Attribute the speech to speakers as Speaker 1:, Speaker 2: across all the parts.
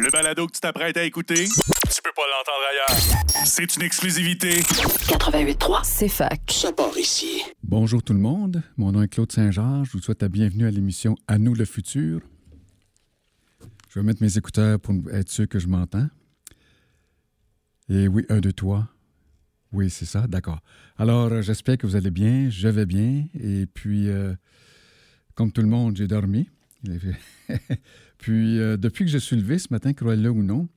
Speaker 1: Le balado que tu t'apprêtes à écouter, tu peux pas l'entendre ailleurs. C'est une exclusivité.
Speaker 2: 88.3, c'est fac.
Speaker 3: Ça part ici.
Speaker 4: Bonjour tout le monde, mon nom est Claude Saint-Georges. Je vous souhaite la bienvenue à l'émission À nous le futur. Je vais mettre mes écouteurs pour être sûr que je m'entends. Et oui, un, deux, trois. Oui, c'est ça, d'accord. Alors, euh, j'espère que vous allez bien, je vais bien. Et puis, euh, comme tout le monde, j'ai dormi. puis, euh, depuis que je suis levé ce matin, croyez-le ou non,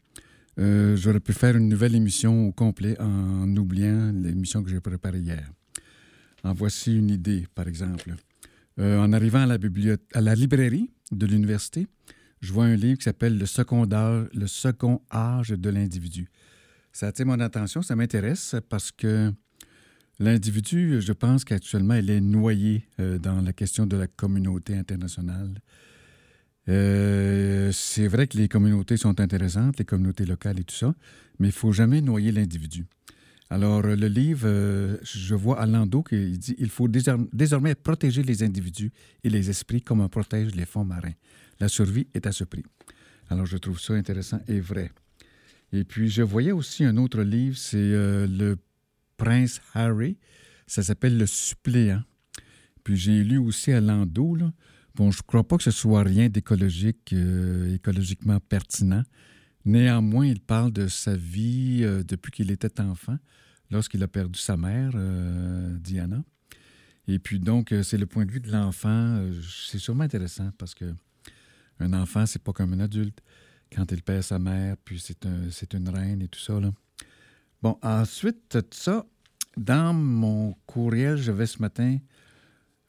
Speaker 4: euh, j'aurais pu faire une nouvelle émission au complet en oubliant l'émission que j'ai préparée hier. En voici une idée, par exemple. Euh, en arrivant à la, à la librairie de l'université, je vois un livre qui s'appelle le second, âge, le second âge de l'individu. Ça attire mon attention, ça m'intéresse parce que l'individu, je pense qu'actuellement, il est noyé dans la question de la communauté internationale. Euh, c'est vrai que les communautés sont intéressantes, les communautés locales et tout ça, mais il faut jamais noyer l'individu. Alors, le livre, euh, je vois à Lando qu'il dit il faut désor- désormais protéger les individus et les esprits comme on protège les fonds marins. La survie est à ce prix. Alors, je trouve ça intéressant et vrai. Et puis, je voyais aussi un autre livre, c'est euh, Le Prince Harry. Ça s'appelle Le Suppléant. Puis, j'ai lu aussi à Lando, là. Bon, je ne crois pas que ce soit rien d'écologique, euh, écologiquement pertinent. Néanmoins, il parle de sa vie euh, depuis qu'il était enfant, lorsqu'il a perdu sa mère, euh, Diana. Et puis donc, c'est le point de vue de l'enfant. C'est sûrement intéressant parce que un enfant, c'est pas comme un adulte. Quand il perd sa mère, puis c'est un, c'est une reine et tout ça. Bon, ensuite de ça, dans mon courriel, j'avais ce matin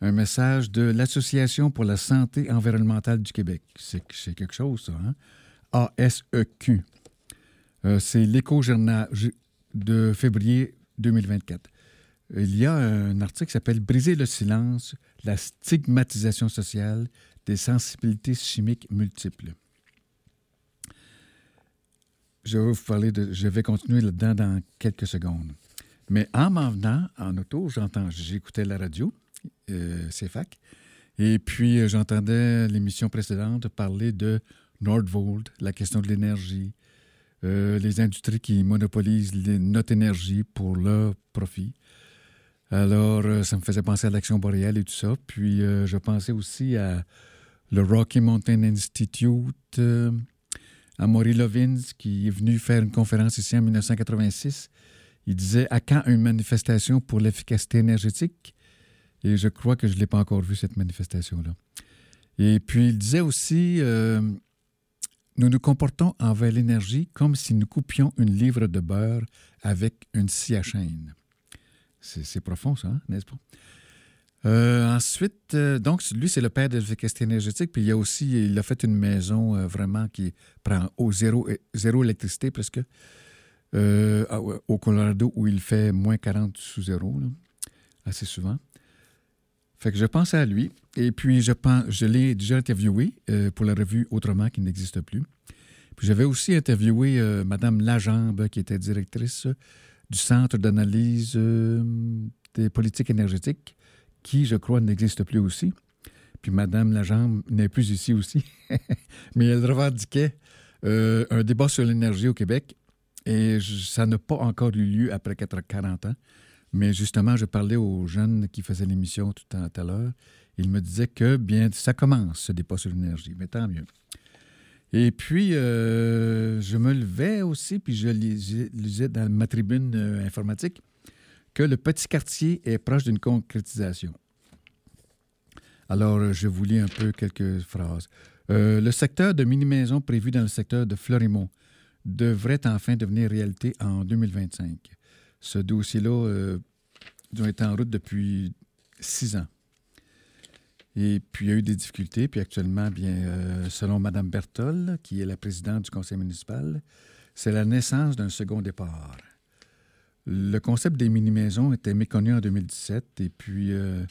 Speaker 4: un message de l'Association pour la santé environnementale du Québec. C'est quelque chose, ça, hein? ASEQ. Euh, c'est l'éco-journal de février 2024. Il y a un article qui s'appelle Briser le silence, la stigmatisation sociale des sensibilités chimiques multiples. Je vais vous parler de. Je vais continuer là-dedans dans quelques secondes. Mais en m'en venant en auto, j'entends, j'écoutais la radio, euh, CFAC, et puis euh, j'entendais l'émission précédente parler de Nordvolt, la question de l'énergie, euh, les industries qui monopolisent notre énergie pour leur profit. Alors, euh, ça me faisait penser à l'Action boréale et tout ça. Puis, je pensais aussi à le Rocky Mountain Institute, à Maury Lovins, qui est venu faire une conférence ici en 1986. Il disait À quand une manifestation pour l'efficacité énergétique? Et je crois que je ne l'ai pas encore vue, cette manifestation-là. Et puis, il disait aussi euh, Nous nous comportons envers l'énergie comme si nous coupions une livre de beurre avec une scie à chaîne. C'est profond, ça, hein, n'est-ce pas? Euh, ensuite, euh, donc, lui, c'est le père de l'efficacité énergétique. Puis il a aussi, il a fait une maison vraiment qui prend au zéro, zéro électricité presque, au Colorado, où il fait moins 40 sous zéro, là, assez souvent. Fait que je pensais à lui. Et puis, je, l'ai déjà interviewé euh, pour la revue Autrement, qui n'existe plus. Puis j'avais aussi interviewé euh, Mme Lajambe, qui était directrice du Centre d'analyse euh, des politiques énergétiques, qui, je crois, n'existe plus aussi. Puis Mme Lajambe n'est plus ici aussi. Mais elle revendiquait euh, un débat sur l'énergie au Québec. Et ça n'a pas encore eu lieu après 40 ans. Mais justement, je parlais aux jeunes qui faisaient l'émission tout à, l'heure. Ils me disaient que, bien, ça commence, ce débat sur l'énergie. Mais tant mieux. Et puis, euh, je me levais aussi, puis je lisais, dans ma tribune euh, informatique que le petit quartier est proche d'une concrétisation. Alors, je vous lis un peu quelques phrases. Euh, le secteur de mini-maisons prévu dans le secteur de Florimont devrait enfin devenir réalité en 2025. Ce dossier-là euh, doit être en route depuis six ans. Et puis, il y a eu des difficultés. Puis actuellement, bien, euh, selon Mme Bertol, qui est la présidente du conseil municipal, c'est la naissance d'un second départ. Le concept des mini-maisons était méconnu en 2017. Et puis, euh,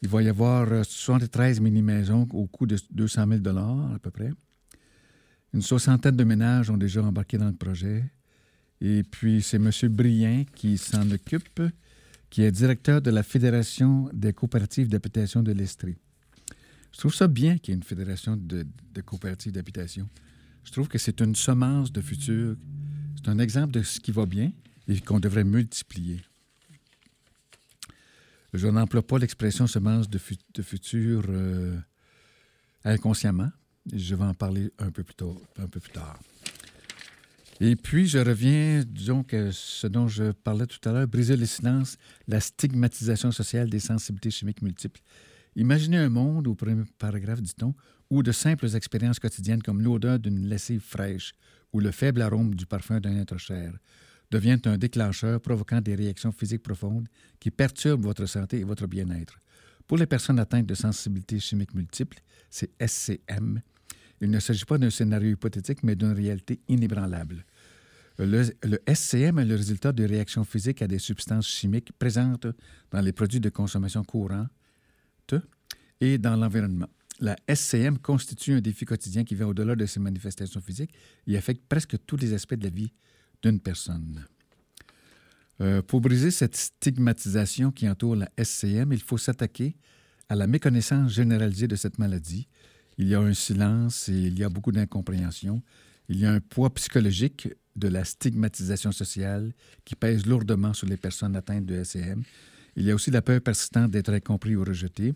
Speaker 4: il va y avoir euh, 73 mini-maisons au coût de 200 000 à peu près. Une soixantaine de ménages ont déjà embarqué dans le projet. Et puis, c'est M. Brien qui s'en occupe, qui est directeur de la Fédération des coopératives d'habitation de l'Estrie. Je trouve ça bien qu'il y ait une fédération de, coopératives d'habitation. Je trouve que c'est une semence de futur. C'est un exemple de ce qui va bien et qu'on devrait multiplier. Je n'emploie pas l'expression semence de, futur euh, inconsciemment. Je vais en parler un peu plus tard. Un peu plus tard. Et puis, je reviens, disons, que ce dont je parlais tout à l'heure, briser le silence, la stigmatisation sociale des sensibilités chimiques multiples. Imaginez un monde, au premier paragraphe, dit-on, où de simples expériences quotidiennes comme l'odeur d'une lessive fraîche ou le faible arôme du parfum d'un être cher deviennent un déclencheur provoquant des réactions physiques profondes qui perturbent votre santé et votre bien-être. Pour les personnes atteintes de sensibilités chimiques multiples, c'est SCM, il ne s'agit pas d'un scénario hypothétique, mais d'une réalité inébranlable. Le, SCM est le résultat de réactions physiques à des substances chimiques présentes dans les produits de consommation courante et dans l'environnement. La SCM constitue un défi quotidien qui va au-delà de ces manifestations physiques et affecte presque tous les aspects de la vie d'une personne. Euh, pour briser cette stigmatisation qui entoure la SCM, il faut s'attaquer à la méconnaissance généralisée de cette maladie il y a un silence et il y a beaucoup d'incompréhension. Il y a un poids psychologique de la stigmatisation sociale qui pèse lourdement sur les personnes atteintes de SCM. Il y a aussi la peur persistante d'être incompris ou rejeté.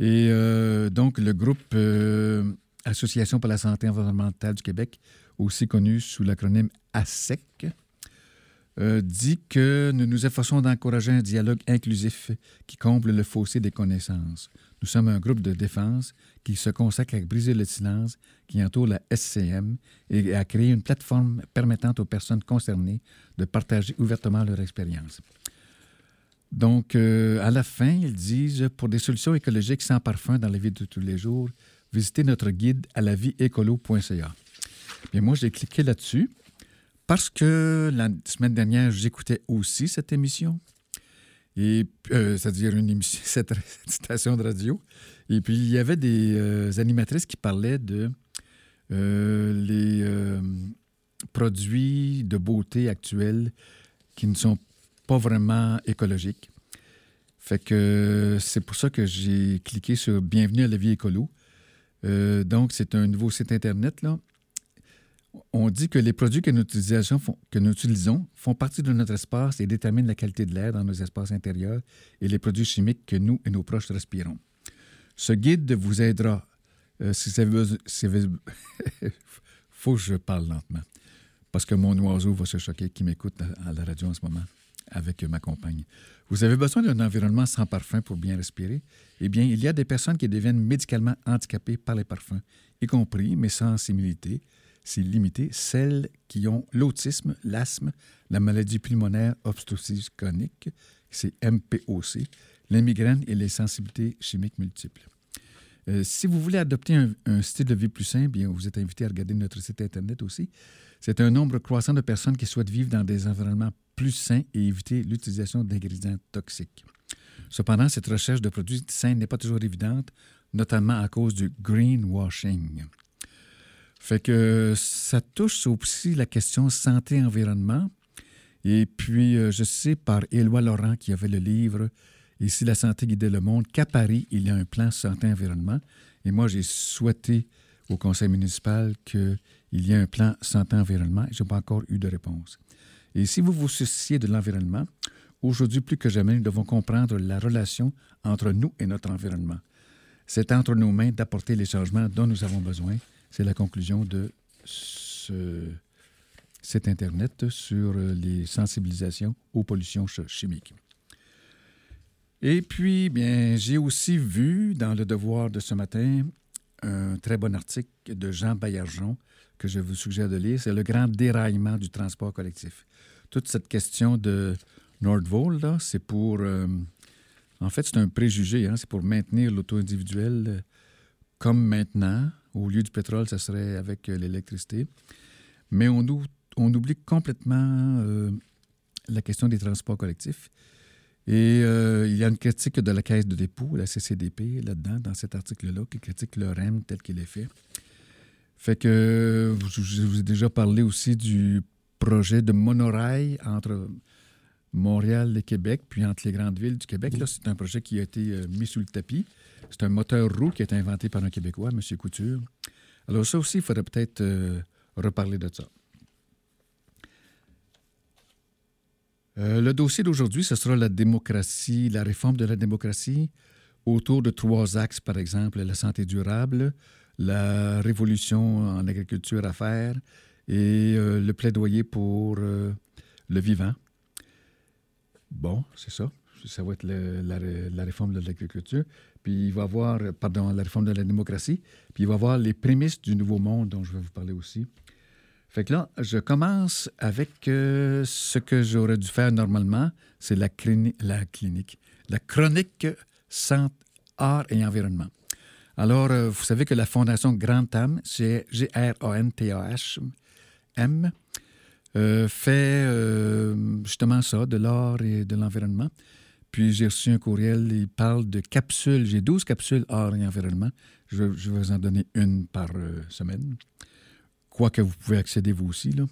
Speaker 4: Et euh, donc, le groupe euh, Association pour la santé environnementale du Québec, aussi connu sous l'acronyme ASEC, euh, dit que nous nous efforçons d'encourager un dialogue inclusif qui comble le fossé des connaissances. Nous sommes un groupe de défense qui se consacre à briser le silence qui entoure la SCM et à créer une plateforme permettant aux personnes concernées de partager ouvertement leur expérience. Donc, euh, à la fin, ils disent pour des solutions écologiques sans parfum dans la vie de tous les jours, visitez notre guide à la vie écolo.ca. Bien, moi, j'ai cliqué là-dessus parce que la semaine dernière, j'écoutais aussi cette émission et euh, c'est-à-dire une émission, cette, station de radio. Et puis, il y avait des euh, animatrices qui parlaient de euh, les produits de beauté actuels qui ne sont pas vraiment écologiques. Fait que c'est pour ça que j'ai cliqué sur Bienvenue à la vie écolo. donc, c'est un nouveau site Internet, là, on dit que les produits que nous, que nous, utilisons font partie de notre espace et déterminent la qualité de l'air dans nos espaces intérieurs et les produits chimiques que nous et nos proches respirons. Ce guide vous aidera euh, si vous faut que je parle lentement parce que mon oiseau va se choquer qui m'écoute à la radio en ce moment avec ma compagne. Vous avez besoin d'un environnement sans parfum pour bien respirer? Eh bien, il y a des personnes qui deviennent médicalement handicapées par les parfums, y compris, mais sans similité, c'est limité, celles qui ont l'autisme, l'asthme, la maladie pulmonaire obstructive chronique, c'est MPOC, les migraines et les sensibilités chimiques multiples. Euh, si vous voulez adopter un, style de vie plus sain, bien, vous êtes invité à regarder notre site Internet aussi. C'est un nombre croissant de personnes qui souhaitent vivre dans des environnements plus sains et éviter l'utilisation d'ingrédients toxiques. Cependant, cette recherche de produits sains n'est pas toujours évidente, notamment à cause du greenwashing. Fait que ça touche aussi la question santé-environnement. Et puis, euh, je sais par Éloi Laurent qui avait le livre Ici la santé guidait le monde qu'à Paris, il y a un plan santé-environnement. Et moi, j'ai souhaité au conseil municipal qu'il y ait un plan santé-environnement et je n'ai pas encore eu de réponse. Et si vous vous souciez de l'environnement, aujourd'hui plus que jamais, nous devons comprendre la relation entre nous et notre environnement. C'est entre nos mains d'apporter les changements dont nous avons besoin c'est la conclusion de ce, cet Internet sur les sensibilisations aux pollutions chimiques. Et puis, bien, j'ai aussi vu dans le devoir de ce matin un très bon article de Jean Baillargeon que je vous suggère de lire. C'est le grand déraillement du transport collectif. Toute cette question de Nordvolt, c'est pour. Euh, en fait, c'est un préjugé, hein, c'est pour maintenir l'auto individuel comme maintenant, au lieu du pétrole, ça serait avec euh, l'électricité. Mais on, oublie complètement euh, la question des transports collectifs. Et euh, il y a une critique de la caisse de dépôt, la CCDP, là-dedans, dans cet article-là, qui critique le REM tel qu'il est fait. Fait que je vous ai déjà parlé aussi du projet de monorail entre Montréal et Québec, puis entre les grandes villes du Québec. Là, c'est un projet qui a été mis sous le tapis. C'est un moteur roux qui a été inventé par un Québécois, M. Couture. Alors ça aussi, il faudrait peut-être euh, reparler de ça. Euh, le dossier d'aujourd'hui, ce sera la démocratie, la réforme de la démocratie autour de trois axes, par exemple, la santé durable, la révolution en agriculture à faire et euh, le plaidoyer pour euh, le vivant. Bon, c'est ça. Ça va être la, réforme de l'agriculture. Puis il va avoir, pardon, la réforme de la démocratie. Puis il va avoir les prémices du nouveau monde dont je vais vous parler aussi. Fait que là, je commence avec euh, ce que j'aurais dû faire normalement, c'est la, clini- la clinique, la chronique santé, art et environnement. Alors, euh, vous savez que la Fondation Grand Tam, c'est G-R-A-N-T-A-H-M, euh, fait euh, justement ça, de l'art et de l'environnement. Puis j'ai reçu un courriel, il parle de capsules. J'ai 12 capsules art et environnement. Je, vais vous en donner une par euh, semaine. Quoique vous pouvez accéder vous aussi. Là.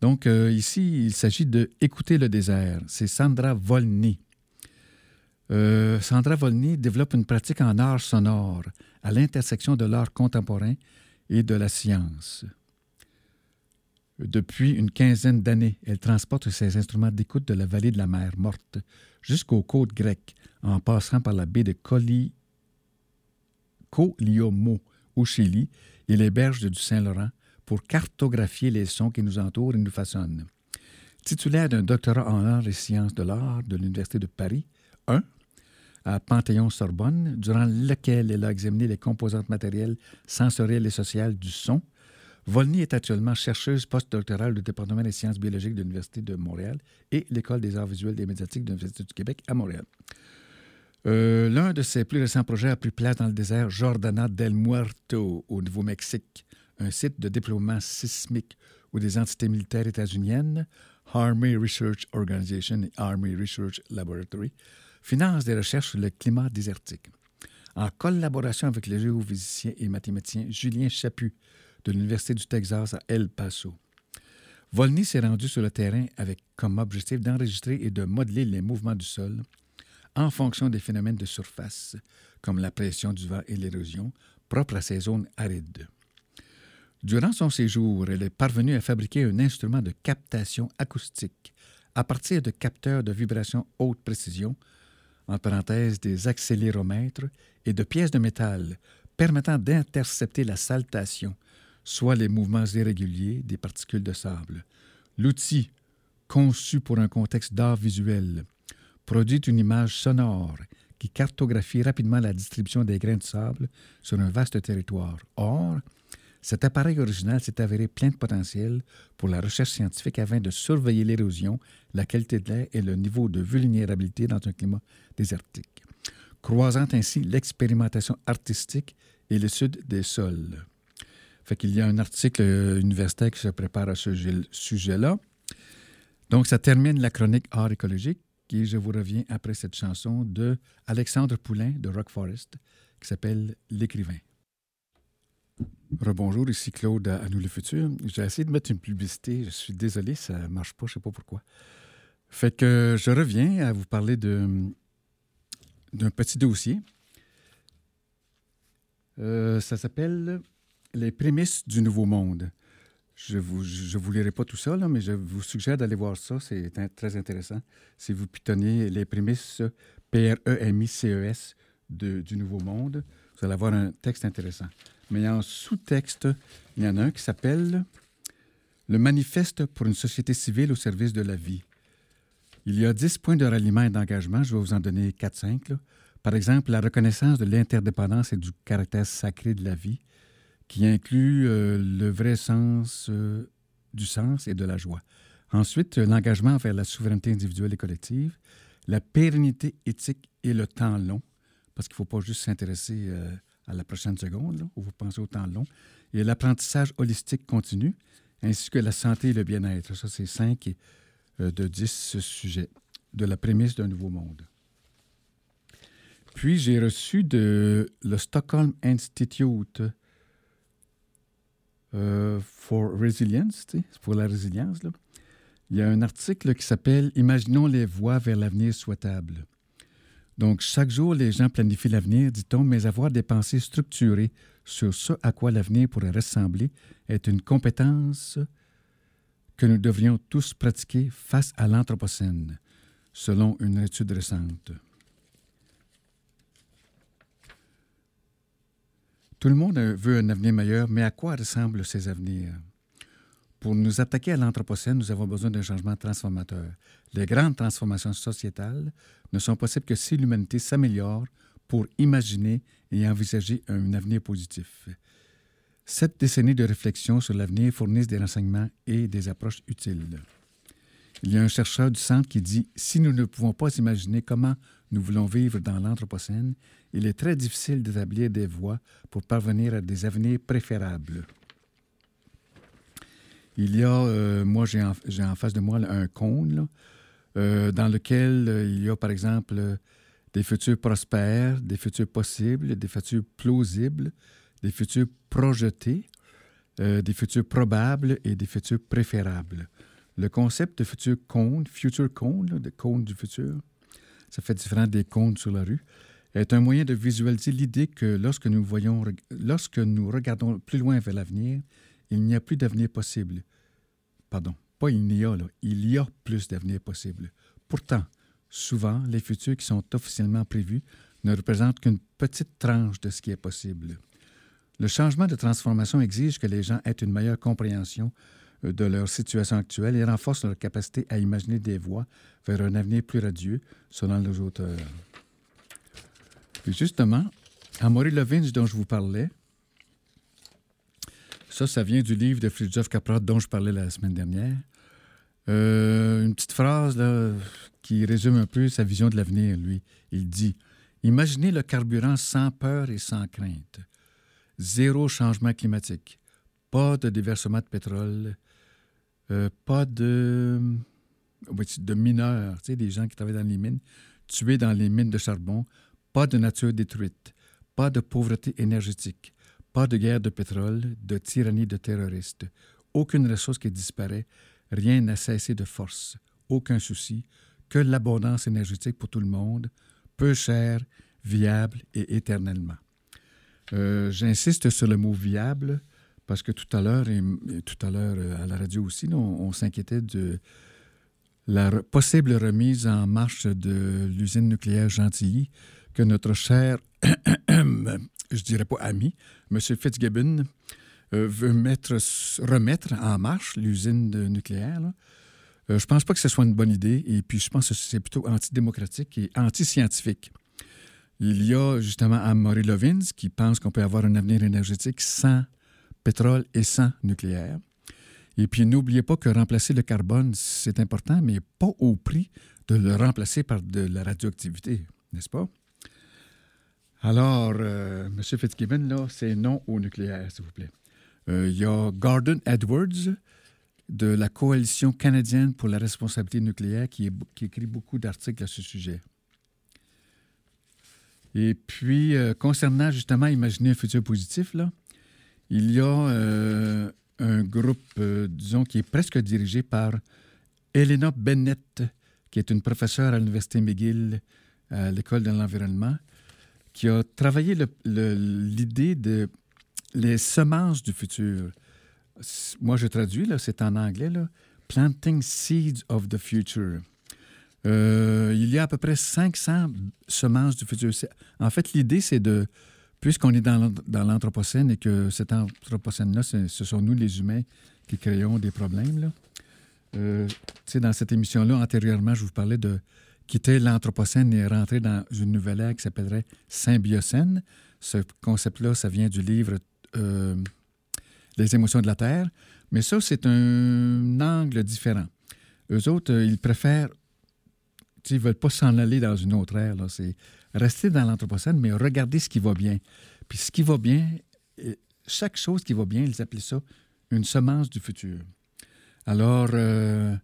Speaker 4: Donc euh, ici, il s'agit de Écouter le désert. C'est Sandra Volny. Sandra Volny développe une pratique en art sonore à l'intersection de l'art contemporain et de la science. Depuis une quinzaine d'années, elle transporte ses instruments d'écoute de la vallée de la mer morte jusqu'aux côtes grecques, en passant par la baie de Coli... Coliomo au Chili et les berges du Saint-Laurent pour cartographier les sons qui nous entourent et nous façonnent. Titulaire d'un doctorat en arts et sciences de l'art de l'Université de Paris 1 à Panthéon-Sorbonne, durant lequel elle a examiné les composantes matérielles, sensorielles et sociales du son, Volny est actuellement chercheuse postdoctorale du département des sciences biologiques de l'Université de Montréal et l'École des arts visuels et médiatiques de l'Université du Québec à Montréal. Euh, L'un de ses plus récents projets a pris place dans le désert Jordana del Muerto au Nouveau-Mexique, un site de déploiement sismique où des entités militaires états-uniennes, Army Research Organization et Army Research Laboratory, financent des recherches sur le climat désertique. En collaboration avec le géophysicien et mathématicien Julien Chaput de l'Université du Texas à El Paso. Volny s'est rendu sur le terrain avec comme objectif d'enregistrer et de modeler les mouvements du sol en fonction des phénomènes de surface, comme la pression du vent et l'érosion, propres à ces zones arides. Durant son séjour, elle est parvenue à fabriquer un instrument de captation acoustique à partir de capteurs de vibration haute précision, en parenthèse des accéléromètres, et de pièces de métal permettant d'intercepter la saltation, soit les mouvements irréguliers des particules de sable. L'outil, conçu pour un contexte d'art visuel, produit une image sonore qui cartographie rapidement la distribution des grains de sable sur un vaste territoire. Or, cet appareil original s'est avéré plein de potentiel pour la recherche scientifique afin de surveiller l'érosion, la qualité de l'air et le niveau de vulnérabilité dans un climat désertique, croisant ainsi l'expérimentation artistique et l'étude des sols. Fait qu'il y a un article euh, universitaire qui se prépare à ce sujet-là. Donc, ça termine la chronique art écologique et je vous reviens après cette chanson de Alexandre Poulain de Rock Forest qui s'appelle L'écrivain. Rebonjour, ici Claude à, Nous le Futur. J'ai essayé de mettre une publicité. Je suis désolé, ça ne marche pas, je ne sais pas pourquoi. Fait que je reviens à vous parler d'un petit dossier. Euh, ça s'appelle Les prémices du Nouveau Monde. Je ne vous, je vous lirai pas tout ça, là, mais je vous suggère d'aller voir ça. C'est très intéressant. Si vous pitonnez les prémices P-R-E-M-I-C-E-S du Nouveau Monde, vous allez avoir un texte intéressant. Mais en sous-texte, il y en a un qui s'appelle Le manifeste pour une société civile au service de la vie. Il y a 10 points de ralliement et d'engagement. Je vais vous en donner 4-5. là. Par exemple, la reconnaissance de l'interdépendance et du caractère sacré de la vie, qui inclut euh, le vrai sens euh, du sens et de la joie. Ensuite, euh, l'engagement vers la souveraineté individuelle et collective, la pérennité éthique et le temps long, parce qu'il ne faut pas juste s'intéresser à la prochaine seconde, là, où vous pensez au temps long, et l'apprentissage holistique continu, ainsi que la santé et le bien-être. Ça, c'est 5 de 10 sujets de la prémisse d'un nouveau monde. Puis, j'ai reçu de le Stockholm Institute euh, for Resilience, pour la résilience. Il y a un article qui s'appelle Imaginons les voies vers l'avenir souhaitable. Donc, chaque jour, les gens planifient l'avenir, dit-on, mais avoir des pensées structurées sur ce à quoi l'avenir pourrait ressembler est une compétence que nous devrions tous pratiquer face à l'Anthropocène, selon une étude récente. Tout le monde veut un avenir meilleur, mais à quoi ressemblent ces avenirs? Pour nous attaquer à l'Anthropocène, nous avons besoin d'un changement transformateur. Les grandes transformations sociétales ne sont possibles que si l'humanité s'améliore pour imaginer et envisager un avenir positif. Sept décennies de réflexion sur l'avenir fournissent des renseignements et des approches utiles. Il y a un chercheur du centre qui dit Si nous ne pouvons pas imaginer comment nous voulons vivre dans l'Anthropocène, il est très difficile d'établir des voies pour parvenir à des avenirs préférables. Il y a, euh, moi j'ai en, face de moi un cône euh, dans lequel euh, il y a par exemple des futurs prospères, des futurs possibles, des futurs plausibles, des futurs projetés, des futurs probables et des futurs préférables. Le concept de futur cône, future cône, de cône du futur, ça fait différent des cônes sur la rue, est un moyen de visualiser l'idée que lorsque nous voyons, lorsque nous regardons plus loin vers l'avenir, il n'y a plus d'avenir possible. Pardon, pas il n'y a, là, il y a plus d'avenir possible. Pourtant, souvent, les futurs qui sont officiellement prévus ne représentent qu'une petite tranche de ce qui est possible. Le changement de transformation exige que les gens aient une meilleure compréhension euh, de leur situation actuelle et renforce leur capacité à imaginer des voies vers un avenir plus radieux, selon les auteurs. Puis justement, Amory Levins, dont je vous parlais, ça, ça vient du livre de Fridtjof Capra dont je parlais la semaine dernière. Euh, une petite phrase là, qui résume un peu sa vision de l'avenir, lui. Il dit Imaginez le carburant sans peur et sans crainte. Zéro changement climatique. Pas de déversement de pétrole. Euh, pas de, mineurs, tu sais, des gens qui travaillent dans les mines, tués dans les mines de charbon. Pas de nature détruite. Pas de pauvreté énergétique pas de guerre de pétrole, de tyrannie de terroristes. Aucune ressource qui disparaît, rien n'a cessé de force, aucun souci, que l'abondance énergétique pour tout le monde, peu cher, viable et éternellement. Euh, j'insiste sur le mot viable parce que tout à l'heure, et, tout à l'heure euh, à la radio aussi, on, s'inquiétait de la possible remise en marche de l'usine nucléaire Gentilly que notre cher je dirais pas ami, M. Fitzgibbon euh, veut mettre, remettre en marche l'usine nucléaire. Euh, je ne pense pas que ce soit une bonne idée, et puis je pense que c'est plutôt antidémocratique et anti-scientifique. Il y a justement Amory Lovins qui pense qu'on peut avoir un avenir énergétique sans pétrole et sans nucléaire. Et puis n'oubliez pas que remplacer le carbone, c'est important, mais pas au prix de le remplacer par de la radioactivité, n'est-ce pas? Alors, euh, M. Fitzgibbon, là, c'est non au nucléaire, s'il vous plaît. Euh, il y a Gordon Edwards de la Coalition canadienne pour la responsabilité nucléaire qui, écrit beaucoup d'articles à ce sujet. Et puis, euh, concernant justement imaginer un futur positif, là, il y a un groupe, disons, qui est presque dirigé par Elena Bennett, qui est une professeure à l'Université McGill à l'École de l'environnement, qui a travaillé l'idée de les semences du futur. Moi, je traduis, c'est en anglais, là, Planting Seeds of the Future. Euh, il y a à peu près 500 semences du futur. En fait, l'idée, c'est de, puisqu'on est dans l'Anthropocène et que cet Anthropocène-là, ce sont nous, les humains, qui créons des problèmes. Euh, dans cette émission-là, antérieurement, je vous parlais de quitter l'Anthropocène et rentrer dans une nouvelle ère qui s'appellerait Symbiocène. Ce concept-là, ça vient du livre euh, Les émotions de la Terre. Mais ça, c'est un angle différent. Eux autres, euh, ils préfèrent, ils ne veulent pas s'en aller dans une autre ère. C'est rester dans l'Anthropocène, mais regarder ce qui va bien. Puis ce qui va bien, chaque chose qui va bien, ils appellent ça une semence du futur. Alors, euh,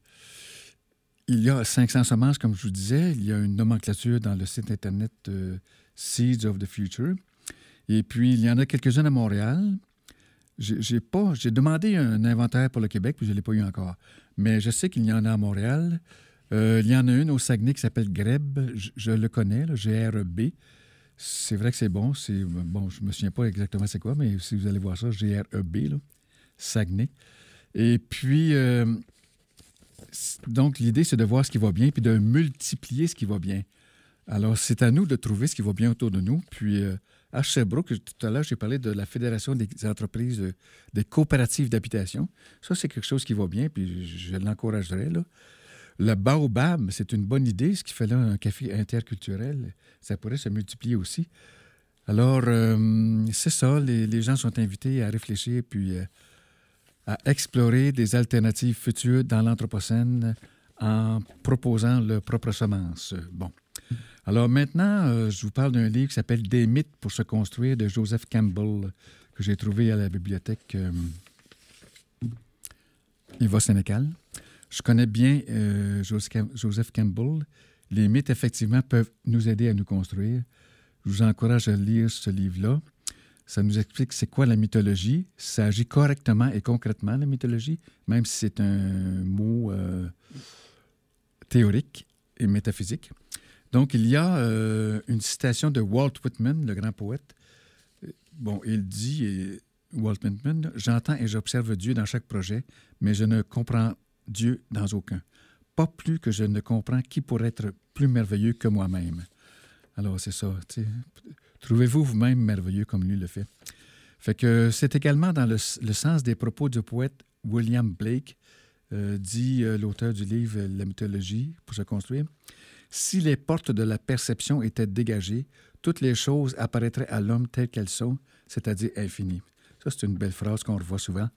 Speaker 4: il y a 500 semences, comme je vous disais. Il y a une nomenclature dans le site Internet Seeds of the Future. Et puis, il y en a quelques-unes à Montréal. J'ai pas, j'ai demandé un inventaire pour le Québec, puis je ne l'ai pas eu encore. Mais je sais qu'il y en a à Montréal. Euh, il y en a une au Saguenay qui s'appelle Greb. Je, le connais, G-R-E-B. C'est vrai que c'est bon. Bon, je ne me souviens pas exactement c'est quoi, mais si vous allez voir ça, G-R-E-B, Saguenay. Et puis, euh, donc, l'idée, c'est de voir ce qui va bien, puis de multiplier ce qui va bien. Alors, c'est à nous de trouver ce qui va bien autour de nous. Puis, euh, à Sherbrooke, tout à l'heure, j'ai parlé de la Fédération des entreprises, des coopératives d'habitation. Ça, c'est quelque chose qui va bien, puis je l'encouragerais. Là. Le baobab, c'est une bonne idée, ce qui fait là un café interculturel. Ça pourrait se multiplier aussi. Alors, euh, c'est ça, les, gens sont invités à réfléchir puis euh, à explorer des alternatives futures dans l'Anthropocène en proposant leur propre semence. Bon. Alors maintenant, euh, je vous parle d'un livre qui s'appelle Des mythes pour se construire de Joseph Campbell, que j'ai trouvé à la bibliothèque Eva Sénécal. Je connais bien euh, Joseph Campbell. Les mythes, effectivement, peuvent nous aider à nous construire. Je vous encourage à lire ce livre-là. Ça nous explique c'est quoi la mythologie. Ça agit correctement et concrètement, la mythologie, même si c'est un mot théorique et métaphysique. Donc, il y a euh, une citation de Walt Whitman, le grand poète. Bon, il dit, Walt Whitman, J'entends et j'observe Dieu dans chaque projet, mais je ne comprends Dieu dans aucun. Pas plus que je ne comprends qui pourrait être plus merveilleux que moi-même. Alors, c'est ça. Trouvez-vous vous-même merveilleux comme lui le fait? Fait que c'est également dans le, sens des propos du poète William Blake, euh, dit euh, l'auteur du livre La mythologie pour se construire. Si les portes de la perception étaient dégagées, toutes les choses apparaîtraient à l'homme telles qu'elles sont, c'est-à-dire infinies. Ça, c'est une belle phrase qu'on revoit souvent.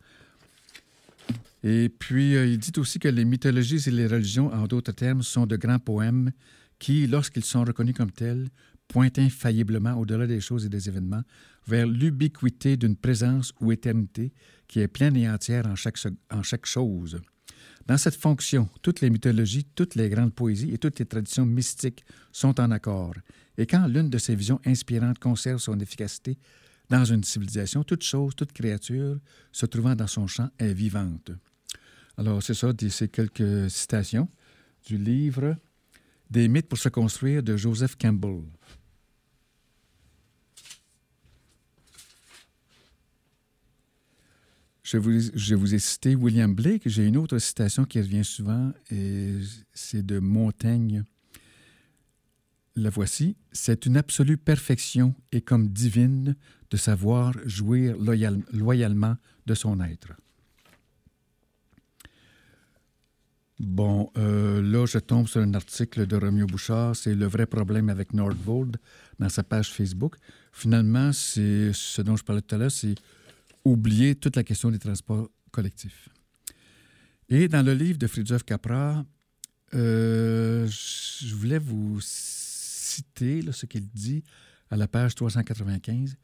Speaker 4: Et puis, euh, il dit aussi que les mythologies et les religions, en d'autres termes, sont de grands poèmes qui, lorsqu'ils sont reconnus comme tels, pointent infailliblement au-delà des choses et des événements vers l'ubiquité d'une présence ou éternité qui est pleine et entière en chaque, en chaque chose. Dans cette fonction, toutes les mythologies, toutes les grandes poésies et toutes les traditions mystiques sont en accord. Et quand l'une de ces visions inspirantes conserve son efficacité dans une civilisation, toute chose, toute créature se trouvant dans son champ est vivante. Alors, c'est ça, c'est quelques citations du livre Des mythes pour se construire de Joseph Campbell. Je vous, ai cité William Blake. J'ai une autre citation qui revient souvent, et c'est de Montaigne. La voici. C'est une absolue perfection et comme divine de savoir jouir loyalement de son être. Bon, euh, là, je tombe sur un article de Romeo Bouchard. C'est le vrai problème avec Nordvold dans sa page Facebook. Finalement, c'est ce dont je parlais tout à l'heure, c'est oublier toute la question des transports collectifs. Et dans le livre de Fridtjof Capra, euh, je voulais vous citer ce qu'il dit à la page 395.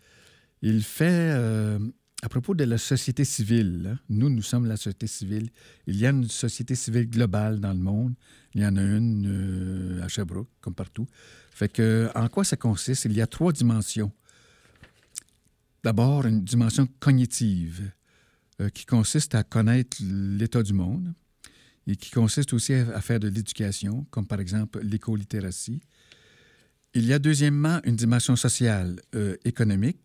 Speaker 4: Il fait, euh, à propos de la société civile, hein, nous, nous sommes la société civile. Il y a une société civile globale dans le monde. Il y en a une euh, à Sherbrooke, comme partout. Fait que, en quoi ça consiste? Il y a trois dimensions d'abord une dimension cognitive euh, qui consiste à connaître l'état du monde et qui consiste aussi à, faire de l'éducation, comme par exemple l'écolittératie. Il y a deuxièmement une dimension sociale, économique,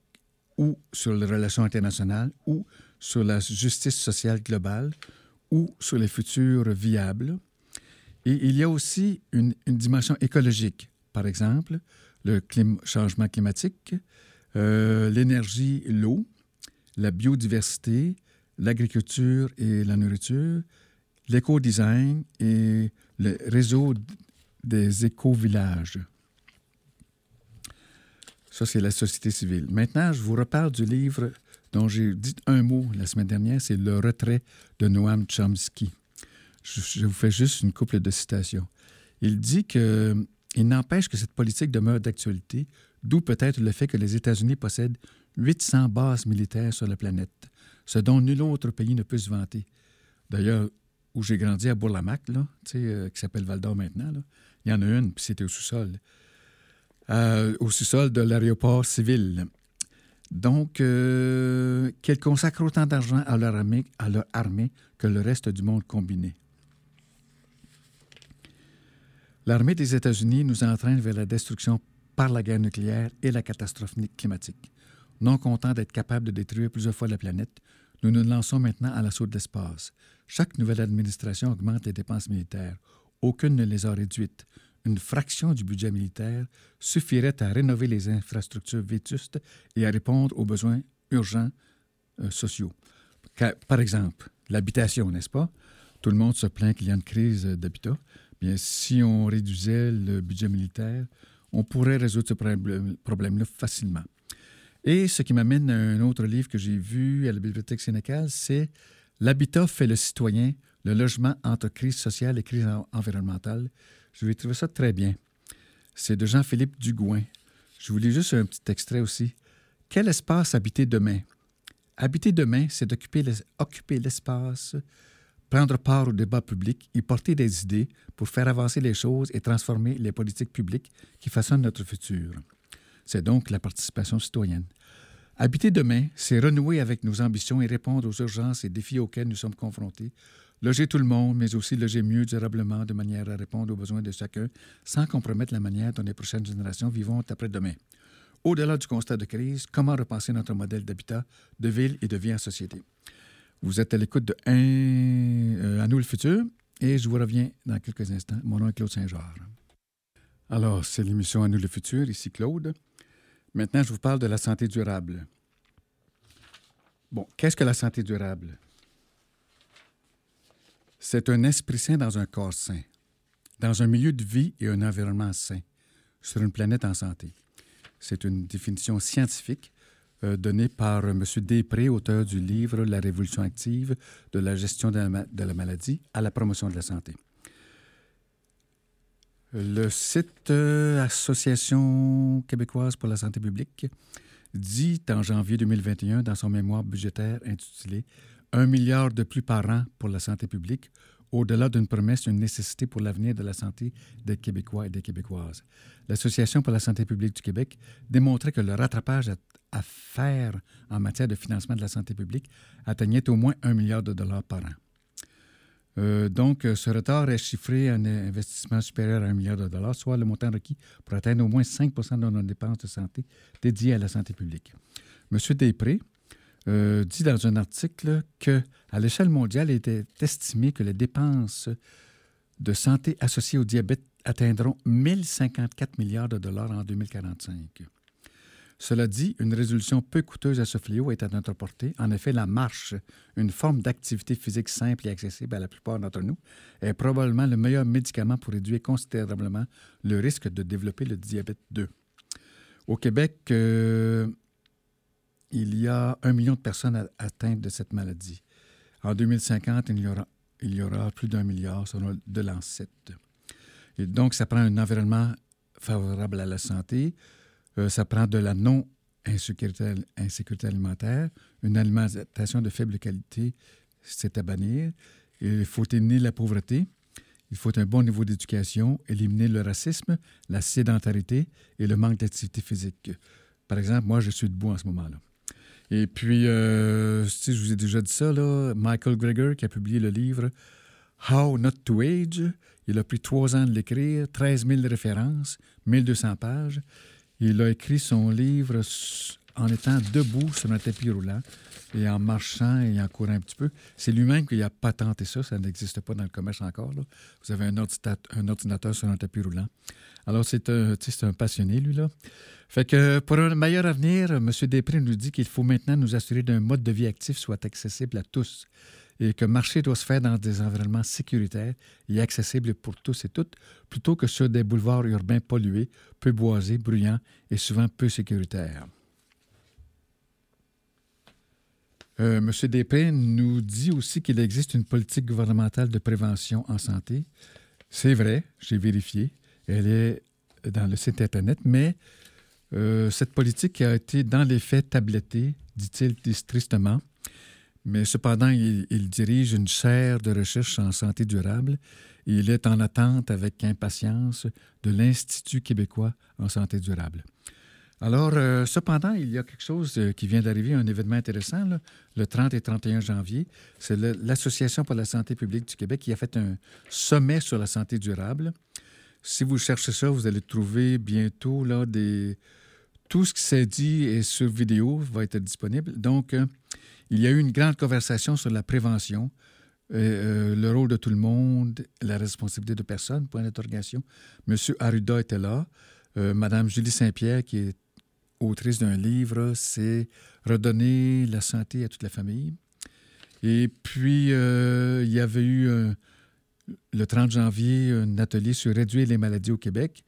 Speaker 4: ou sur les relations internationales, ou sur la justice sociale globale, ou sur les futurs viables. Et il y a aussi une, dimension écologique, par exemple, le changement climatique, euh, l'énergie, l'eau, la biodiversité, l'agriculture et la nourriture, l'éco-design et le réseau des éco-villages. Ça, c'est la société civile. Maintenant, je vous reparle du livre dont j'ai dit un mot la semaine dernière, c'est Le retrait de Noam Chomsky. Je, vous fais juste une couple de citations. Il dit que il n'empêche que cette politique demeure d'actualité d'où peut-être le fait que les États-Unis possèdent 800 bases militaires sur la planète, ce dont nul autre pays ne peut se vanter. D'ailleurs, où j'ai grandi à Bourlamac, là, euh, qui s'appelle Val d'Or maintenant, il y en a une, puis c'était au sous-sol. Euh, au sous-sol de l'aéroport civil. Donc, euh, qu'elles consacrent autant d'argent à leur, armée, à leur armée que le reste du monde combiné. L'armée des États-Unis nous entraîne vers la destruction par la guerre nucléaire et la catastrophe climatique. Non content d'être capable de détruire plusieurs fois la planète, nous nous lançons maintenant à l'assaut de l'espace. Chaque nouvelle administration augmente les dépenses militaires. Aucune ne les a réduites. Une fraction du budget militaire suffirait à rénover les infrastructures vétustes et à répondre aux besoins urgents euh, sociaux. par exemple, l'habitation, n'est-ce pas? Tout le monde se plaint qu'il y a une crise d'habitat. Bien, si on réduisait le budget militaire, on pourrait résoudre ce problème-là facilement. Et ce qui m'amène à un autre livre que j'ai vu à la Bibliothèque sénégale, c'est L'habitat fait le citoyen, le logement entre crise sociale et crise environnementale. Je vais trouver ça très bien. C'est de Jean-Philippe Dugouin. Je vous lis juste un petit extrait aussi. Quel espace habiter demain? Habiter demain, c'est occuper l'espace, prendre part au débat public, y porter des idées pour faire avancer les choses et transformer les politiques publiques qui façonnent notre futur. C'est donc la participation citoyenne. Habiter demain, c'est renouer avec nos ambitions et répondre aux urgences et défis auxquels nous sommes confrontés. Loger tout le monde, mais aussi loger mieux durablement de manière à répondre aux besoins de chacun sans compromettre la manière dont les prochaines générations vivront après-demain. Au-delà du constat de crise, comment repenser notre modèle d'habitat, de ville et de vie en société? Vous êtes à l'écoute de un, euh, À nous le futur et je vous reviens dans quelques instants. Mon nom est Claude Saint-Georges. Alors, c'est l'émission À nous le futur, ici Claude. Maintenant, je vous parle de la santé durable. Bon, qu'est-ce que la santé durable? C'est un esprit sain dans un corps sain, dans un milieu de vie et un environnement sain, sur une planète en santé. C'est une définition scientifique euh, donnée par M. Després, auteur du livre La révolution active de la gestion de la, maladie à la promotion de la santé. Le site euh, Association québécoise pour la santé publique dit en janvier 2021 dans son mémoire budgétaire intitulé Un milliard de plus par an pour la santé publique au-delà d'une promesse, une nécessité pour l'avenir de la santé des Québécois et des Québécoises. L'Association pour la santé publique du Québec démontrait que le rattrapage à, faire en matière de financement de la santé publique atteignait au moins un milliard de dollars par an. Euh, donc, ce retard est chiffré à un investissement supérieur à un milliard de dollars, soit le montant requis pour atteindre au moins 5% de nos dépenses de santé dédiées à la santé publique. M. Després, euh, dit dans un article que à l'échelle mondiale, il était estimé que les dépenses de santé associées au diabète atteindront 1054 milliards de dollars en 2045. Cela dit, une résolution peu coûteuse à ce fléau est à notre portée. En effet, la marche, une forme d'activité physique simple et accessible à la plupart d'entre nous, est probablement le meilleur médicament pour réduire considérablement le risque de développer le diabète 2. Au Québec, euh, il y a un million de personnes atteintes de cette maladie. En 2050, il y aura, il y aura plus d'un milliard selon de l'ANSET. Et donc, ça prend un environnement favorable à la santé, euh, ça prend de la non-insécurité insécurité alimentaire, une alimentation de faible qualité, c'est à bannir. Il faut éliminer la pauvreté, il faut un bon niveau d'éducation, éliminer le racisme, la sédentarité et le manque d'activité physique. Par exemple, moi, je suis debout en ce moment-là. Et puis, euh, je vous ai déjà dit ça, là, Michael Greger, qui a publié le livre How Not to Age. Il a pris trois ans de l'écrire, 13 000 références, 1200 pages. Il a écrit son livre en étant debout sur un tapis roulant et en marchant et en courant un petit peu. C'est lui-même qui a patenté ça, ça n'existe pas dans le commerce encore. Vous avez un ordinateur, sur un tapis roulant. Alors, c'est un, un passionné, lui, là. Fait que pour un meilleur avenir, M. Després nous dit qu'il faut maintenant nous assurer d'un mode de vie actif soit accessible à tous et que marcher doit se faire dans des environnements sécuritaires et accessibles pour tous et toutes, plutôt que sur des boulevards urbains pollués, peu boisés, bruyants et souvent peu sécuritaires. Euh, M. Després nous dit aussi qu'il existe une politique gouvernementale de prévention en santé. C'est vrai, j'ai vérifié. Elle est dans le site Internet, mais euh, cette politique a été dans les faits tablettée, dit-il tristement, mais cependant, il, dirige une chaire de recherche en santé durable et il est en attente avec impatience de l'Institut québécois en santé durable. Alors, euh, cependant, il y a quelque chose euh, qui vient d'arriver, un événement intéressant, le 30 et 31 janvier. C'est l'Association pour la santé publique du Québec qui a fait un sommet sur la santé durable. Si vous cherchez ça, vous allez trouver bientôt là, des... tout ce qui s'est dit est sur vidéo, va être disponible. Donc, euh, il y a eu une grande conversation sur la prévention, le rôle de tout le monde, la responsabilité de personne, point d'interrogation. Monsieur Arruda était là. Madame Julie Saint-Pierre, qui est autrice d'un livre, c'est Redonner la santé à toute la famille. Et puis, euh, il y avait eu euh, le 30 janvier un atelier sur réduire les maladies au Québec.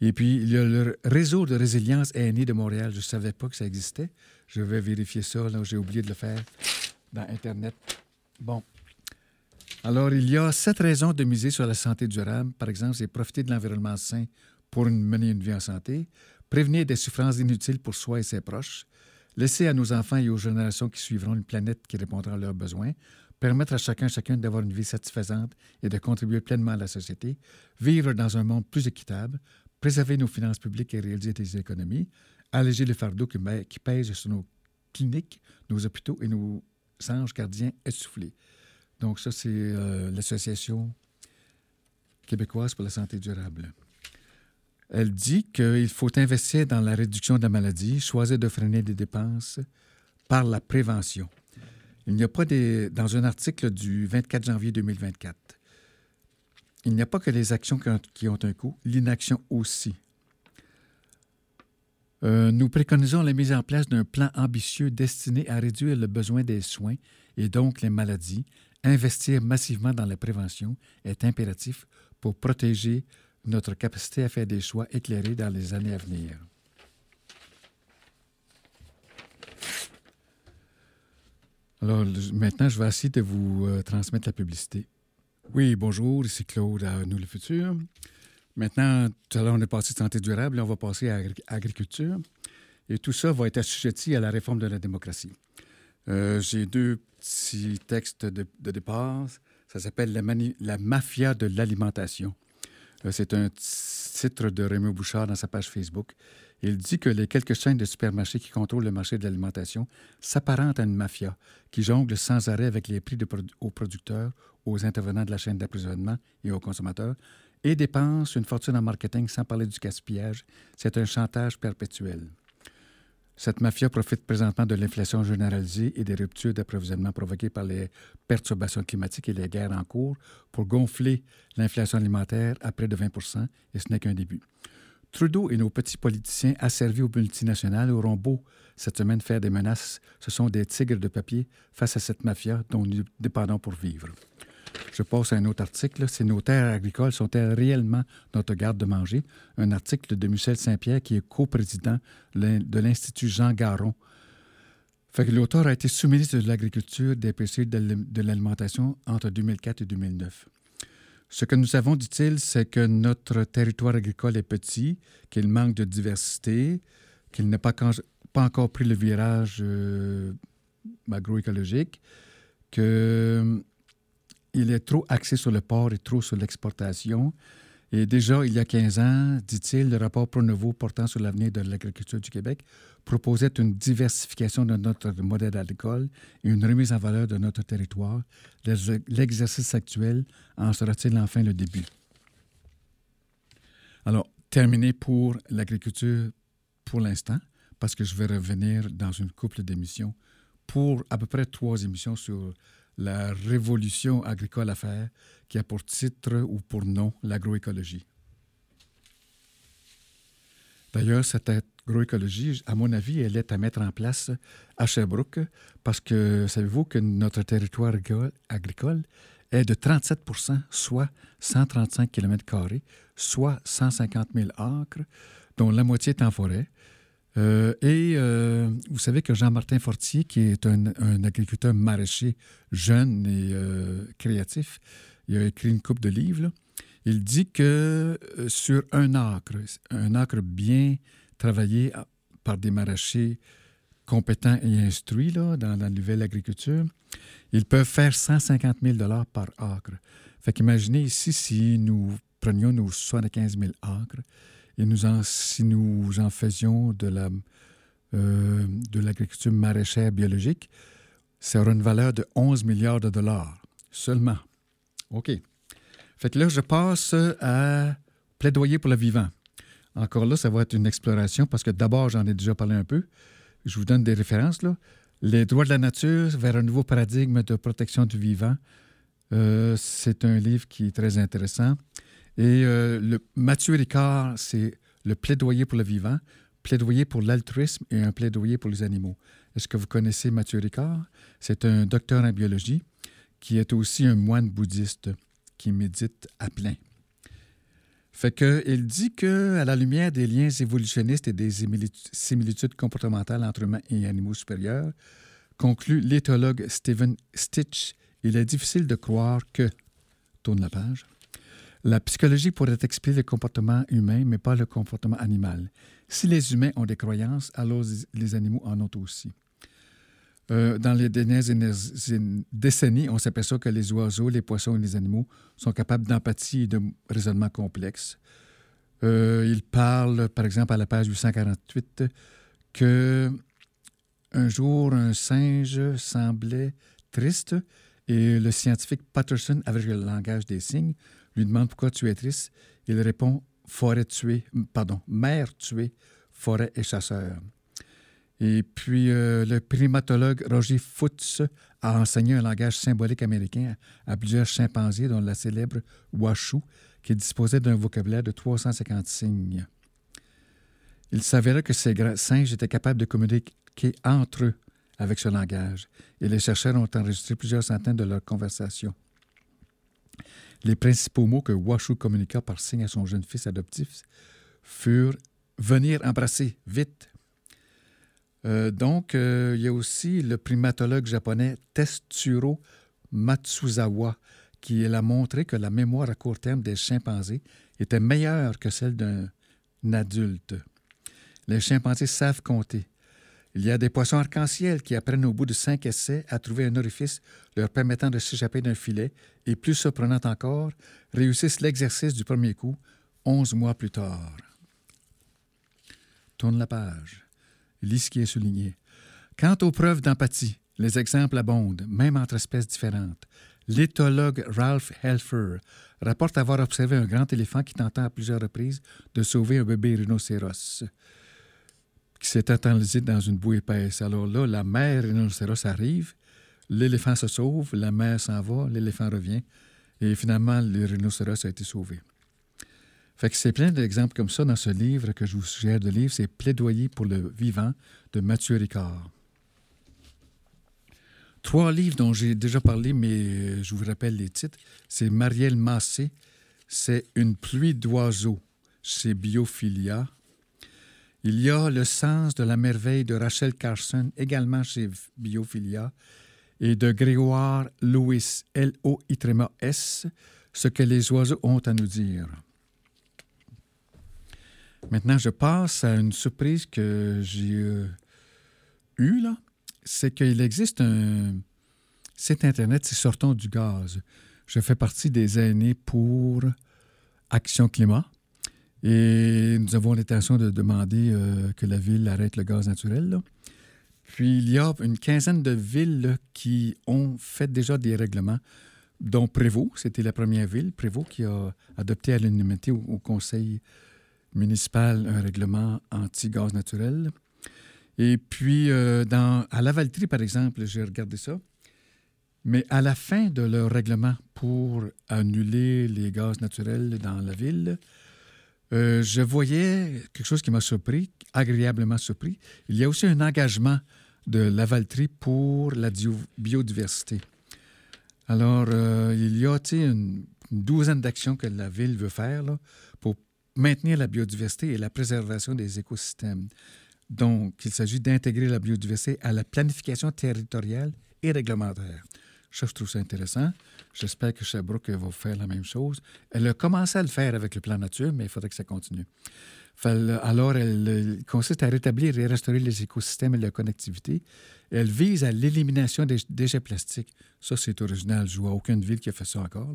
Speaker 4: Et puis, il y a le réseau de résilience aînée de Montréal. Je ne savais pas que ça existait. Je vais vérifier ça. J'ai oublié de le faire dans Internet. Bon. Alors, il y a sept raisons de miser sur la santé durable. Par exemple, c'est profiter de l'environnement sain pour mener une vie en santé, prévenir des souffrances inutiles pour soi et ses proches, laisser à nos enfants et aux générations qui suivront une planète qui répondra à leurs besoins, permettre à chacun chacun d'avoir une vie satisfaisante et de contribuer pleinement à la société, vivre dans un monde plus équitable, préserver nos finances publiques et réaliser des économies, alléger le fardeau qui, pèse sur nos cliniques, nos hôpitaux et nos anges gardiens essoufflés. Donc ça, c'est euh, l'Association québécoise pour la santé durable. Elle dit qu'il faut investir dans la réduction de la maladie, choisir de freiner des dépenses par la prévention. Il n'y a pas des, dans un article du 24 janvier 2024, il n'y a pas que les actions qui ont un coût, l'inaction aussi. Euh, nous préconisons la mise en place d'un plan ambitieux destiné à réduire le besoin des soins et donc les maladies. Investir massivement dans la prévention est impératif pour protéger notre capacité à faire des choix éclairés dans les années à venir. Alors maintenant, je vais essayer de vous euh, transmettre la publicité. Oui, bonjour, ici Claude à Nous le Futur. Maintenant, tout à l'heure, on est passé de santé durable, là, on va passer à agriculture. Et tout ça va être assujetti à la réforme de la démocratie. Euh, j'ai deux petits textes de, départ. Ça s'appelle la mafia de l'alimentation. Euh, c'est un titre de Rémi Bouchard dans sa page Facebook. Il dit que les quelques chaînes de supermarchés qui contrôlent le marché de l'alimentation s'apparentent à une mafia qui jongle sans arrêt avec les prix aux producteurs, aux intervenants de la chaîne d'approvisionnement et aux consommateurs et dépensent une fortune en marketing sans parler du gaspillage. C'est un chantage perpétuel. Cette mafia profite présentement de l'inflation généralisée et des ruptures d'approvisionnement provoquées par les perturbations climatiques et les guerres en cours pour gonfler l'inflation alimentaire à près de 20 et ce n'est qu'un début. Trudeau et nos petits politiciens asservis aux multinationales auront beau cette semaine faire des menaces. Ce sont des tigres de papier face à cette mafia dont nous dépendons pour vivre. Je passe à un autre article. Ces nos terres agricoles sont-elles réellement notre garde-manger? Un article de Michel Saint-Pierre, qui est coprésident de l'Institut Jean Garon. Fait que l'auteur a été sous-ministre de l'Agriculture, des pesticides de l'Alimentation entre 2004 et 2009. Ce que nous savons, dit-il, c'est que notre territoire agricole est petit, qu'il manque de diversité, qu'il n'a pas, pas, encore pris le virage euh, agroécologique, que il est trop axé sur le port et trop sur l'exportation. Et déjà, il y a 15 ans, dit-il, le rapport Pronovo portant sur l'avenir de l'agriculture du Québec proposait une diversification de notre modèle agricole et une remise en valeur de notre territoire. L'exercice actuel en sera-t-il enfin le début? Alors, terminé pour l'agriculture pour l'instant, parce que je vais revenir dans une couple d'émissions pour à peu près trois émissions sur la révolution agricole à faire, qui a pour titre ou pour nom l'agroécologie. D'ailleurs, cette agroécologie, à mon avis, elle est à mettre en place à Sherbrooke parce que savez-vous que notre territoire agricole est de 37% soit 135 km, soit 150 000 acres, dont la moitié est en forêt. Euh, et euh, vous savez que Jean-Martin Fortier, qui est un, agriculteur maraîcher jeune et euh, créatif, il a écrit une coupe de livres. Il dit que sur un acre, un acre bien travaillé par des maraîchers compétents et instruits dans la nouvelle agriculture, ils peuvent faire 150 000 par acre. Fait qu'imaginez ici si nous prenions nos 75 000 acres, et nous en, si nous en faisions de la euh, de l'agriculture maraîchère biologique, ça aura une valeur de 11 milliards de dollars seulement. OK. Fait que là, je passe à plaidoyer pour le vivant. Encore là, ça va être une exploration parce que d'abord, j'en ai déjà parlé un peu. Je vous donne des références. Là. Les droits de la nature vers un nouveau paradigme de protection du vivant. Euh, c'est un livre qui est très intéressant. Et euh, le, Mathieu Ricard, c'est le plaidoyer pour le vivant, plaidoyer pour l'altruisme et un plaidoyer pour les animaux. Est-ce que vous connaissez Mathieu Ricard? C'est un docteur en biologie qui est aussi un moine bouddhiste qui médite à plein. Fait il dit que, à la lumière des liens évolutionnistes et des similitudes comportementales entre humains et animaux supérieurs, conclut l'éthologue Stephen Stitch, il est difficile de croire que, tourne la page, la psychologie pourrait expliquer le comportement humain, mais pas le comportement animal. Si les humains ont des croyances, alors les animaux en ont aussi. Euh, dans les dernières décennies, on s'aperçoit que les oiseaux, les poissons et les animaux sont capables d'empathie et de raisonnement complexe. Euh, il parle, par exemple, à la page 848, que un jour, un singe semblait triste et le scientifique Patterson, avec le langage des signes, lui demande pourquoi tu es triste. Il répond forêt tuée, pardon, mère tuée, forêt et chasseur. Et puis, euh, le primatologue Roger Futz a enseigné un langage symbolique américain à, plusieurs chimpanzés, dont la célèbre Washu, qui disposait d'un vocabulaire de 350 signes. Il s'avérait que ces singes étaient capables de communiquer entre eux avec ce langage, et les chercheurs ont enregistré plusieurs centaines de leurs conversations. Les principaux mots que Washu communiqua par signe à son jeune fils adoptif furent Venir embrasser, vite, euh, donc, euh, il y a aussi le primatologue japonais Tetsuro Matsuzawa qui a montré que la mémoire à court terme des chimpanzés était meilleure que celle d'un adulte. Les chimpanzés savent compter. Il y a des poissons arc-en-ciel qui apprennent au bout de cinq essais à trouver un orifice leur permettant de s'échapper d'un filet et, plus surprenant encore, réussissent l'exercice du premier coup onze mois plus tard. Tourne la page. Lis ce qui est souligné. Quant aux preuves d'empathie, les exemples abondent, même entre espèces différentes. L'éthologue Ralph Helfer rapporte avoir observé un grand éléphant qui tenta à plusieurs reprises de sauver un bébé rhinocéros qui s'était enlisé dans une boue épaisse. Alors là, la mère rhinocéros arrive, l'éléphant se sauve, la mère s'en va, l'éléphant revient, et finalement, le rhinocéros a été sauvé. Fait que c'est plein d'exemples comme ça dans ce livre que je vous suggère de lire. C'est Plaidoyer pour le vivant de Mathieu Ricard. Trois livres dont j'ai déjà parlé, mais je vous rappelle les titres. C'est Marielle Massé, c'est Une pluie d'oiseaux c'est Biophilia. Il y a Le sens de la merveille de Rachel Carson, également chez Biophilia, et de Grégoire Louis, L-O-I-S, Ce que les oiseaux ont à nous dire. Maintenant, je passe à une surprise que j'ai euh, eue. C'est qu'il existe un site Internet, c'est Sortons du gaz. Je fais partie des aînés pour Action Climat. Et nous avons l'intention de demander euh, que la ville arrête le gaz naturel. Puis il y a une quinzaine de villes qui ont fait déjà des règlements, dont Prévost, c'était la première ville, Prévost, qui a adopté à l'unanimité au, Conseil municipal un règlement anti-gaz naturel. Et puis, euh, dans, à Lavaltrie, par exemple, j'ai regardé ça. Mais à la fin de leur règlement pour annuler les gaz naturels dans la ville, euh, je voyais quelque chose qui m'a surpris, agréablement surpris. Il y a aussi un engagement de Lavaltrie pour la biodiversité. Alors, euh, il y a une, une douzaine d'actions que la ville veut faire pour maintenir la biodiversité et la préservation des écosystèmes. Donc, il s'agit d'intégrer la biodiversité à la planification territoriale et réglementaire. Ça, je trouve ça intéressant. J'espère que Sherbrooke va faire la même chose. Elle a commencé à le faire avec le plan nature, mais il faudrait que ça continue. Alors, elle consiste à rétablir et restaurer les écosystèmes et la connectivité. Elle vise à l'élimination des déchets plastiques. Ça, c'est original. Je vois aucune ville qui a fait ça encore.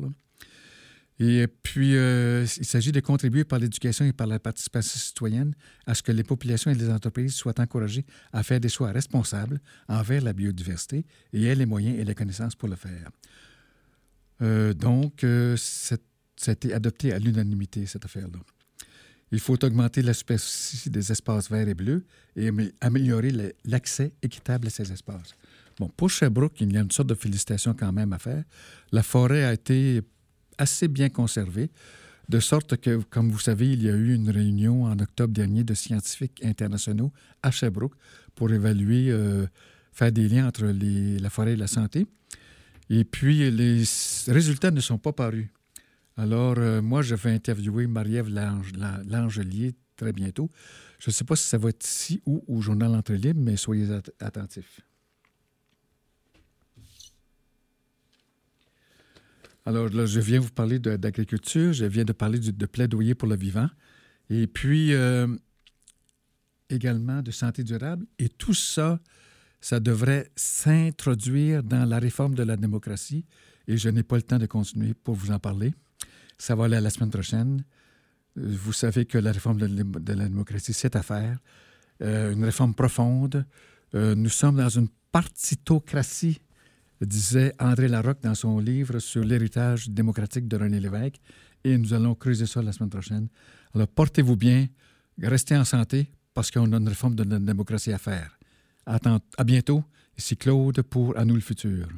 Speaker 4: Et puis, euh, il s'agit de contribuer par l'éducation et par la participation citoyenne à ce que les populations et les entreprises soient encouragées à faire des choix responsables envers la biodiversité et aient les moyens et les connaissances pour le faire. Euh, donc, euh, ça a été adopté à l'unanimité, cette affaire-là. Il faut augmenter la superficie des espaces verts et bleus et améliorer l'accès équitable à ces espaces. Bon, pour Sherbrooke, il y a une sorte de félicitation quand même à faire. La forêt a été assez bien conservée, de sorte que, comme vous savez, il y a eu une réunion en octobre dernier de scientifiques internationaux à Sherbrooke pour évaluer, euh, faire des liens entre la forêt et la santé. Et puis, les résultats ne sont pas parus. Alors, euh, moi, je vais interviewer Marie-Ève Langelier très bientôt. Je ne sais pas si ça va être ici ou au Journal Entre Libre, mais soyez attentifs. Alors je viens vous parler d'agriculture, je viens de parler de, plaidoyer pour le vivant, et puis euh, également de santé durable. Et tout ça, ça devrait s'introduire dans la réforme de la démocratie, et je n'ai pas le temps de continuer pour vous en parler. Ça va aller à la semaine prochaine. Vous savez que la réforme de la démocratie, c'est à faire. Euh, une réforme profonde. Euh, nous sommes dans une partitocratie disait André Larocque dans son livre sur l'héritage démocratique de René Lévesque. Et nous allons creuser ça la semaine prochaine. Alors, portez-vous bien, restez en santé, parce qu'on a une réforme de la démocratie à faire. À, à bientôt. Ici Claude pour À nous le futur.